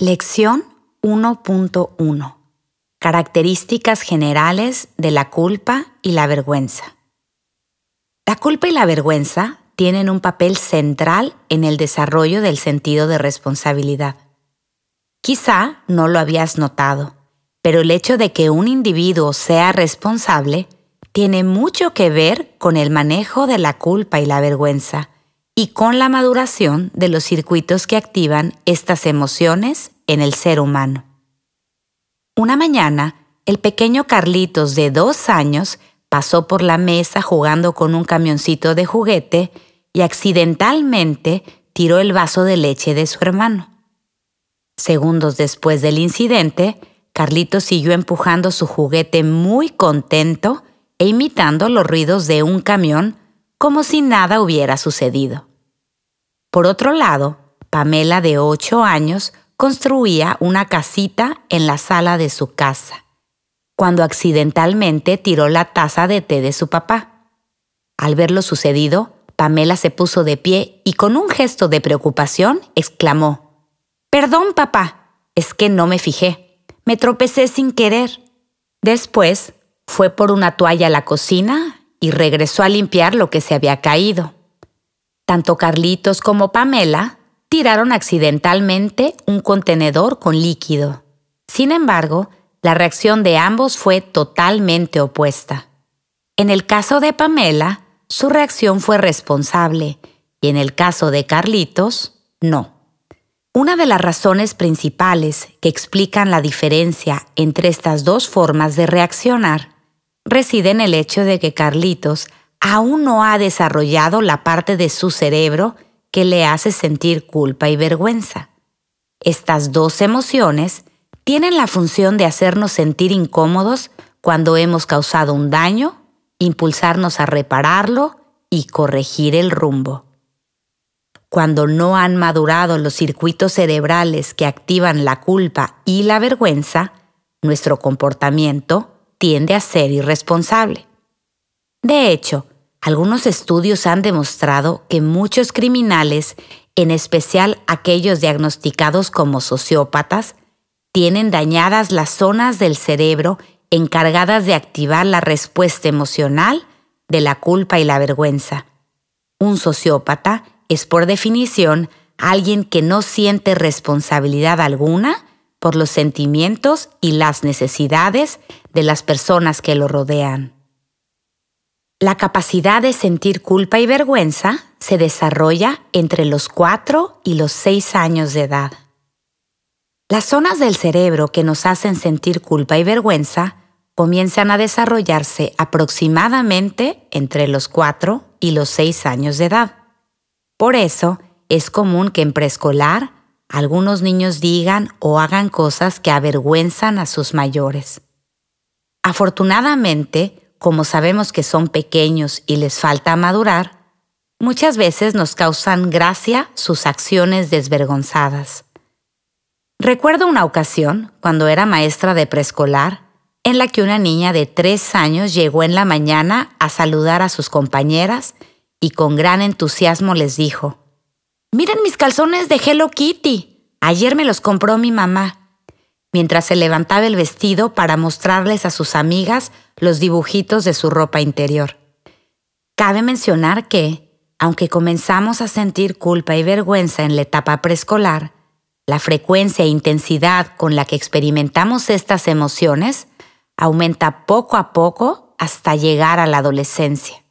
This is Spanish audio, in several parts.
Lección 1.1. Características generales de la culpa y la vergüenza. La culpa y la vergüenza tienen un papel central en el desarrollo del sentido de responsabilidad. Quizá no lo habías notado, pero el hecho de que un individuo sea responsable tiene mucho que ver con el manejo de la culpa y la vergüenza y con la maduración de los circuitos que activan estas emociones en el ser humano. Una mañana, el pequeño Carlitos de dos años pasó por la mesa jugando con un camioncito de juguete y accidentalmente tiró el vaso de leche de su hermano. Segundos después del incidente, Carlitos siguió empujando su juguete muy contento e imitando los ruidos de un camión como si nada hubiera sucedido. Por otro lado, Pamela, de ocho años, construía una casita en la sala de su casa, cuando accidentalmente tiró la taza de té de su papá. Al ver lo sucedido, Pamela se puso de pie y con un gesto de preocupación exclamó, Perdón, papá, es que no me fijé, me tropecé sin querer. Después fue por una toalla a la cocina y regresó a limpiar lo que se había caído. Tanto Carlitos como Pamela tiraron accidentalmente un contenedor con líquido. Sin embargo, la reacción de ambos fue totalmente opuesta. En el caso de Pamela, su reacción fue responsable y en el caso de Carlitos, no. Una de las razones principales que explican la diferencia entre estas dos formas de reaccionar reside en el hecho de que Carlitos aún no ha desarrollado la parte de su cerebro que le hace sentir culpa y vergüenza. Estas dos emociones tienen la función de hacernos sentir incómodos cuando hemos causado un daño, impulsarnos a repararlo y corregir el rumbo. Cuando no han madurado los circuitos cerebrales que activan la culpa y la vergüenza, nuestro comportamiento tiende a ser irresponsable. De hecho, algunos estudios han demostrado que muchos criminales, en especial aquellos diagnosticados como sociópatas, tienen dañadas las zonas del cerebro encargadas de activar la respuesta emocional de la culpa y la vergüenza. Un sociópata es por definición alguien que no siente responsabilidad alguna por los sentimientos y las necesidades de las personas que lo rodean. La capacidad de sentir culpa y vergüenza se desarrolla entre los 4 y los 6 años de edad. Las zonas del cerebro que nos hacen sentir culpa y vergüenza comienzan a desarrollarse aproximadamente entre los 4 y los 6 años de edad. Por eso, es común que en preescolar algunos niños digan o hagan cosas que avergüenzan a sus mayores. Afortunadamente, como sabemos que son pequeños y les falta madurar, muchas veces nos causan gracia sus acciones desvergonzadas. Recuerdo una ocasión, cuando era maestra de preescolar, en la que una niña de tres años llegó en la mañana a saludar a sus compañeras y con gran entusiasmo les dijo, Miren mis calzones de Hello Kitty. Ayer me los compró mi mamá mientras se levantaba el vestido para mostrarles a sus amigas los dibujitos de su ropa interior. Cabe mencionar que, aunque comenzamos a sentir culpa y vergüenza en la etapa preescolar, la frecuencia e intensidad con la que experimentamos estas emociones aumenta poco a poco hasta llegar a la adolescencia.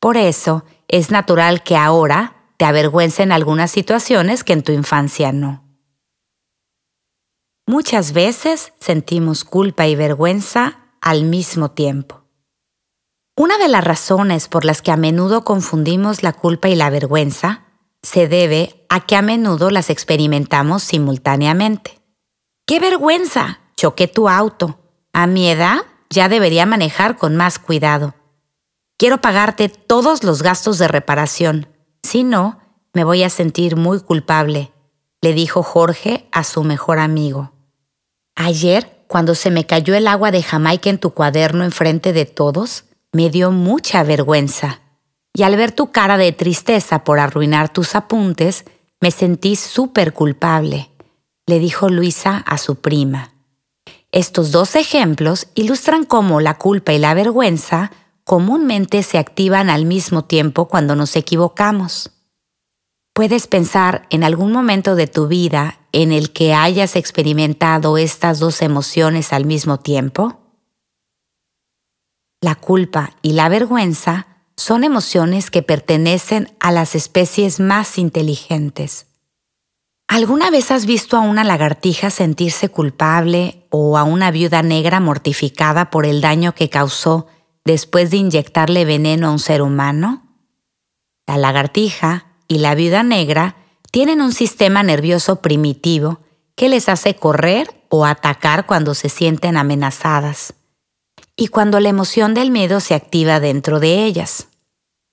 Por eso, es natural que ahora te avergüencen algunas situaciones que en tu infancia no. Muchas veces sentimos culpa y vergüenza al mismo tiempo. Una de las razones por las que a menudo confundimos la culpa y la vergüenza se debe a que a menudo las experimentamos simultáneamente. ¡Qué vergüenza! Choqué tu auto. A mi edad ya debería manejar con más cuidado. Quiero pagarte todos los gastos de reparación. Si no, me voy a sentir muy culpable le dijo Jorge a su mejor amigo. Ayer, cuando se me cayó el agua de Jamaica en tu cuaderno enfrente de todos, me dio mucha vergüenza. Y al ver tu cara de tristeza por arruinar tus apuntes, me sentí súper culpable. le dijo Luisa a su prima. Estos dos ejemplos ilustran cómo la culpa y la vergüenza comúnmente se activan al mismo tiempo cuando nos equivocamos. ¿Puedes pensar en algún momento de tu vida en el que hayas experimentado estas dos emociones al mismo tiempo? La culpa y la vergüenza son emociones que pertenecen a las especies más inteligentes. ¿Alguna vez has visto a una lagartija sentirse culpable o a una viuda negra mortificada por el daño que causó después de inyectarle veneno a un ser humano? La lagartija y la viuda negra tienen un sistema nervioso primitivo que les hace correr o atacar cuando se sienten amenazadas y cuando la emoción del miedo se activa dentro de ellas.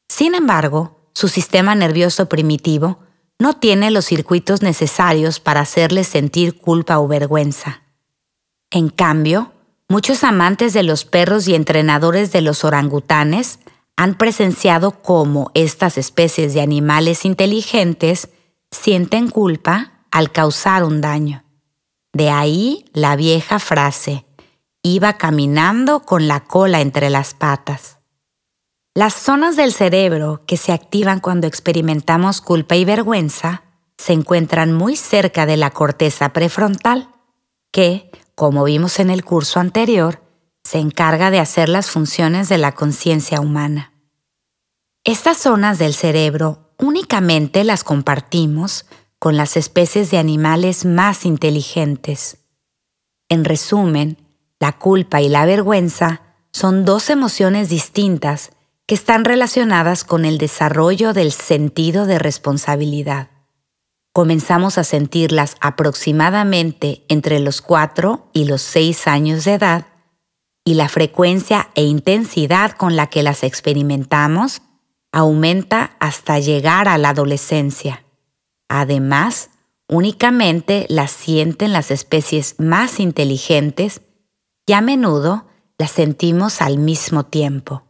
Sin embargo, su sistema nervioso primitivo no tiene los circuitos necesarios para hacerles sentir culpa o vergüenza. En cambio, muchos amantes de los perros y entrenadores de los orangutanes han presenciado cómo estas especies de animales inteligentes sienten culpa al causar un daño. De ahí la vieja frase, iba caminando con la cola entre las patas. Las zonas del cerebro que se activan cuando experimentamos culpa y vergüenza se encuentran muy cerca de la corteza prefrontal, que, como vimos en el curso anterior, se encarga de hacer las funciones de la conciencia humana. Estas zonas del cerebro únicamente las compartimos con las especies de animales más inteligentes. En resumen, la culpa y la vergüenza son dos emociones distintas que están relacionadas con el desarrollo del sentido de responsabilidad. Comenzamos a sentirlas aproximadamente entre los 4 y los 6 años de edad y la frecuencia e intensidad con la que las experimentamos aumenta hasta llegar a la adolescencia. Además, únicamente las sienten las especies más inteligentes y a menudo las sentimos al mismo tiempo.